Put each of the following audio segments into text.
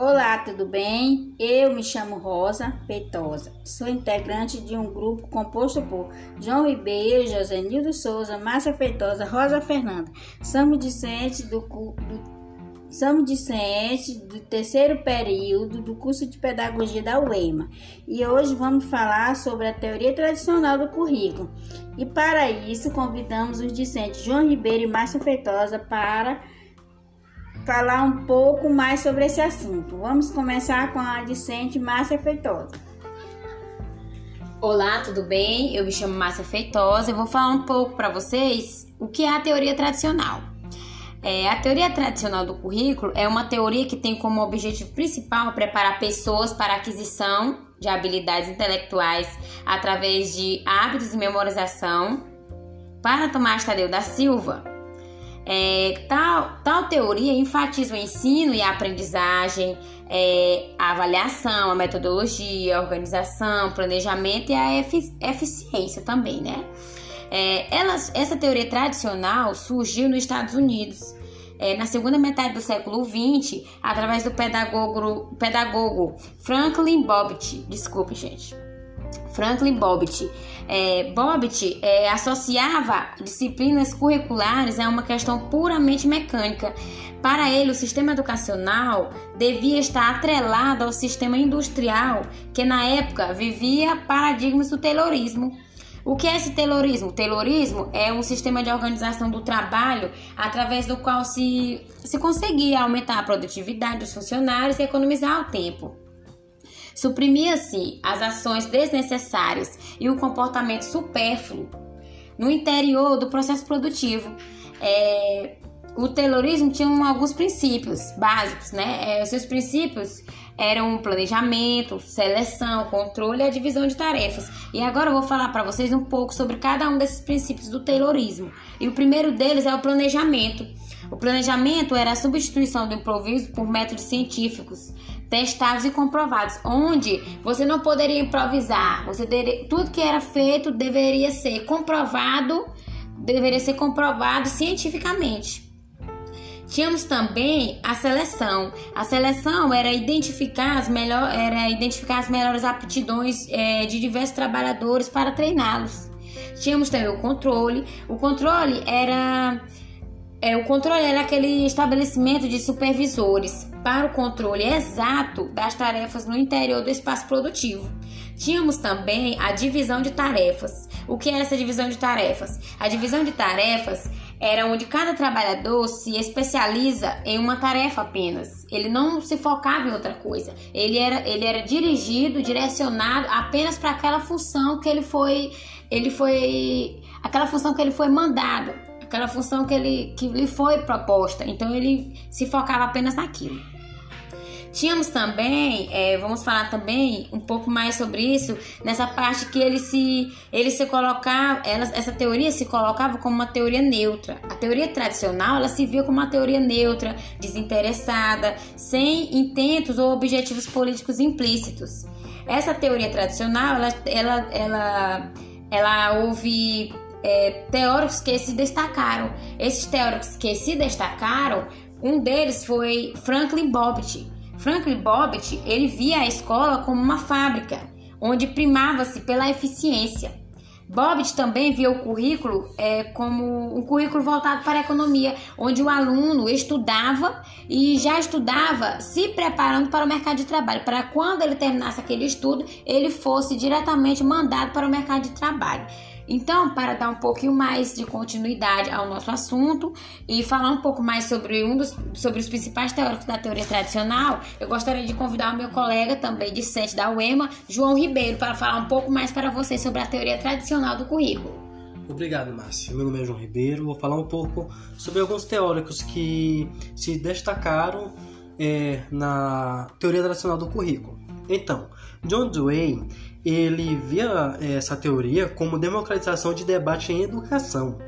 Olá, tudo bem? Eu me chamo Rosa Peitosa. Sou integrante de um grupo composto por João Ribeiro, José Nildo Souza, Márcia Feitosa, Rosa Fernanda. Somos discentes do, do Somos discentes do terceiro período do curso de Pedagogia da UEMA e hoje vamos falar sobre a teoria tradicional do currículo. E para isso convidamos os discentes João Ribeiro e Márcia Feitosa para falar um pouco mais sobre esse assunto. Vamos começar com a discente Márcia Feitosa. Olá, tudo bem? Eu me chamo Márcia Feitosa e vou falar um pouco para vocês o que é a teoria tradicional. É, a teoria tradicional do currículo é uma teoria que tem como objetivo principal preparar pessoas para a aquisição de habilidades intelectuais através de hábitos de memorização. Para Tomás Tadeu da Silva, é, tal, tal teoria enfatiza o ensino e a aprendizagem, é, a avaliação, a metodologia, a organização, planejamento e a efici eficiência também, né? É, essa teoria tradicional surgiu nos Estados Unidos é, na segunda metade do século XX através do pedagogo, pedagogo Franklin Bobbitt. Desculpe, gente. Franklin Bobbitt. É, Bobbitt é, associava disciplinas curriculares a uma questão puramente mecânica. Para ele, o sistema educacional devia estar atrelado ao sistema industrial, que na época vivia paradigmas do Taylorismo. O que é esse Taylorismo? O Taylorismo é um sistema de organização do trabalho através do qual se, se conseguia aumentar a produtividade dos funcionários e economizar o tempo. Suprimia-se as ações desnecessárias e o comportamento supérfluo no interior do processo produtivo. É, o Taylorismo tinha alguns princípios básicos, né? É, os seus princípios eram planejamento, seleção, controle e a divisão de tarefas. E agora eu vou falar para vocês um pouco sobre cada um desses princípios do Taylorismo. E o primeiro deles é o planejamento. O planejamento era a substituição do improviso por métodos científicos, testados e comprovados, onde você não poderia improvisar. Você tudo que era feito deveria ser comprovado, deveria ser comprovado cientificamente. Tínhamos também a seleção. A seleção era identificar as, melhor, era identificar as melhores aptidões é, de diversos trabalhadores para treiná-los. Tínhamos também o controle. O controle era é, o controle era aquele estabelecimento de supervisores para o controle exato das tarefas no interior do espaço produtivo. Tínhamos também a divisão de tarefas. O que era essa divisão de tarefas? A divisão de tarefas era onde cada trabalhador se especializa em uma tarefa apenas. Ele não se focava em outra coisa. Ele era, ele era dirigido, direcionado apenas para aquela função que ele foi, ele foi, aquela função que ele foi mandado aquela função que, ele, que lhe foi proposta. Então ele se focava apenas naquilo. Tínhamos também, é, vamos falar também um pouco mais sobre isso, nessa parte que ele se, ele se colocava, ela, essa teoria se colocava como uma teoria neutra. A teoria tradicional, ela se via como uma teoria neutra, desinteressada, sem intentos ou objetivos políticos implícitos. Essa teoria tradicional, ela, ela, ela, ela houve é, teóricos que se destacaram. Esses teóricos que se destacaram, um deles foi Franklin Bobbitt. Franklin Bobbitt ele via a escola como uma fábrica, onde primava-se pela eficiência. Bobbitt também via o currículo é, como um currículo voltado para a economia, onde o aluno estudava e já estudava se preparando para o mercado de trabalho, para quando ele terminasse aquele estudo, ele fosse diretamente mandado para o mercado de trabalho. Então, para dar um pouquinho mais de continuidade ao nosso assunto e falar um pouco mais sobre um dos sobre os principais teóricos da teoria tradicional, eu gostaria de convidar o meu colega também discente da UEMA, João Ribeiro, para falar um pouco mais para vocês sobre a teoria tradicional do currículo. Obrigado, Márcio. Meu nome é João Ribeiro. Vou falar um pouco sobre alguns teóricos que se destacaram é, na teoria tradicional do currículo. Então, John Dewey ele via eh, essa teoria como democratização de debate em educação.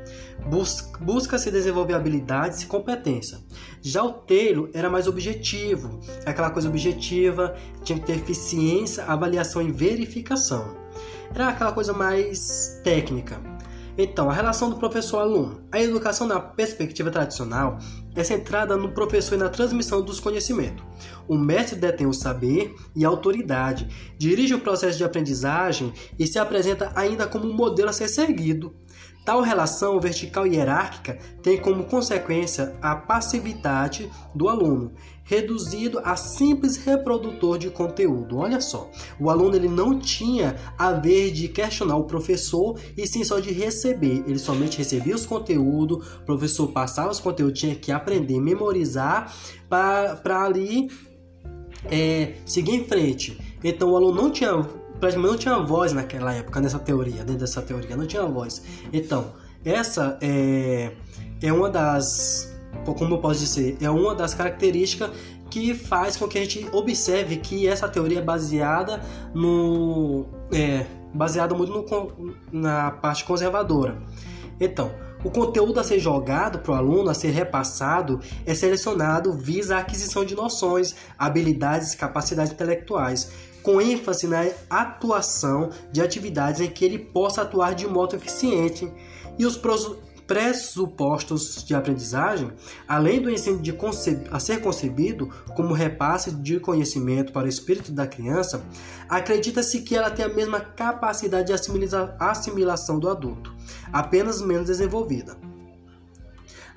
Busca-se desenvolver habilidades e competência. Já o Taylor era mais objetivo, aquela coisa objetiva, tinha que ter eficiência, avaliação e verificação. Era aquela coisa mais técnica. Então, a relação do professor-aluno. A educação na perspectiva tradicional é centrada no professor e na transmissão dos conhecimentos. O mestre detém o saber e a autoridade, dirige o processo de aprendizagem e se apresenta ainda como um modelo a ser seguido. Tal relação vertical hierárquica tem como consequência a passividade do aluno, reduzido a simples reprodutor de conteúdo. Olha só, o aluno ele não tinha a ver de questionar o professor e sim só de receber. Ele somente recebia os conteúdos, o professor passava os conteúdos, tinha que aprender, memorizar para ali é, seguir em frente. Então o aluno não tinha praticamente não tinha voz naquela época, nessa teoria, dentro dessa teoria, não tinha voz. Então, essa é, é uma das, como eu posso dizer, é uma das características que faz com que a gente observe que essa teoria é baseada no. É, baseada muito no, na parte conservadora. Então, o conteúdo a ser jogado para o aluno, a ser repassado, é selecionado visa a aquisição de noções, habilidades e capacidades intelectuais com ênfase na atuação de atividades em que ele possa atuar de modo eficiente e os pressupostos de aprendizagem, além do ensino a ser concebido como repasse de conhecimento para o espírito da criança, acredita-se que ela tem a mesma capacidade de assimilação do adulto, apenas menos desenvolvida.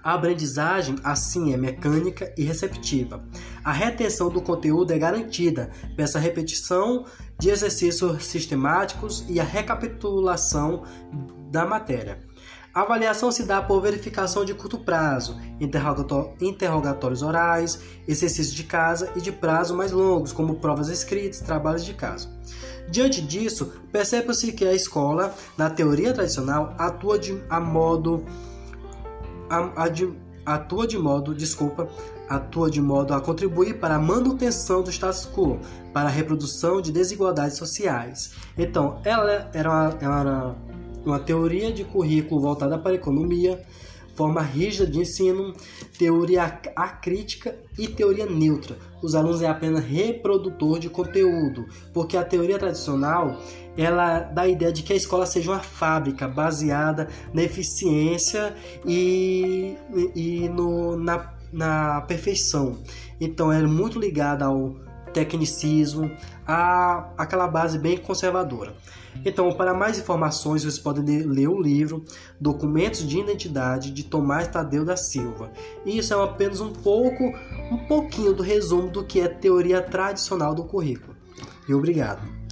A aprendizagem, assim, é mecânica e receptiva. A retenção do conteúdo é garantida pela repetição de exercícios sistemáticos e a recapitulação da matéria. A avaliação se dá por verificação de curto prazo, interrogatórios orais, exercícios de casa e de prazo mais longos, como provas escritas, trabalhos de casa. Diante disso, percebe-se que a escola, na teoria tradicional, atua de a modo a, a atua de modo, desculpa, atua de modo a contribuir para a manutenção do status quo, para a reprodução de desigualdades sociais. Então, ela era uma, era uma teoria de currículo voltada para a economia, forma rígida de ensino, teoria acrítica e teoria neutra. Os alunos é apenas reprodutor de conteúdo, porque a teoria tradicional ela dá a ideia de que a escola seja uma fábrica baseada na eficiência e, e no, na, na perfeição. Então é muito ligada ao tecnicismo, a aquela base bem conservadora. Então, para mais informações, vocês podem ler o livro Documentos de Identidade de Tomás Tadeu da Silva. E isso é apenas um pouco, um pouquinho do resumo do que é teoria tradicional do currículo. E obrigado.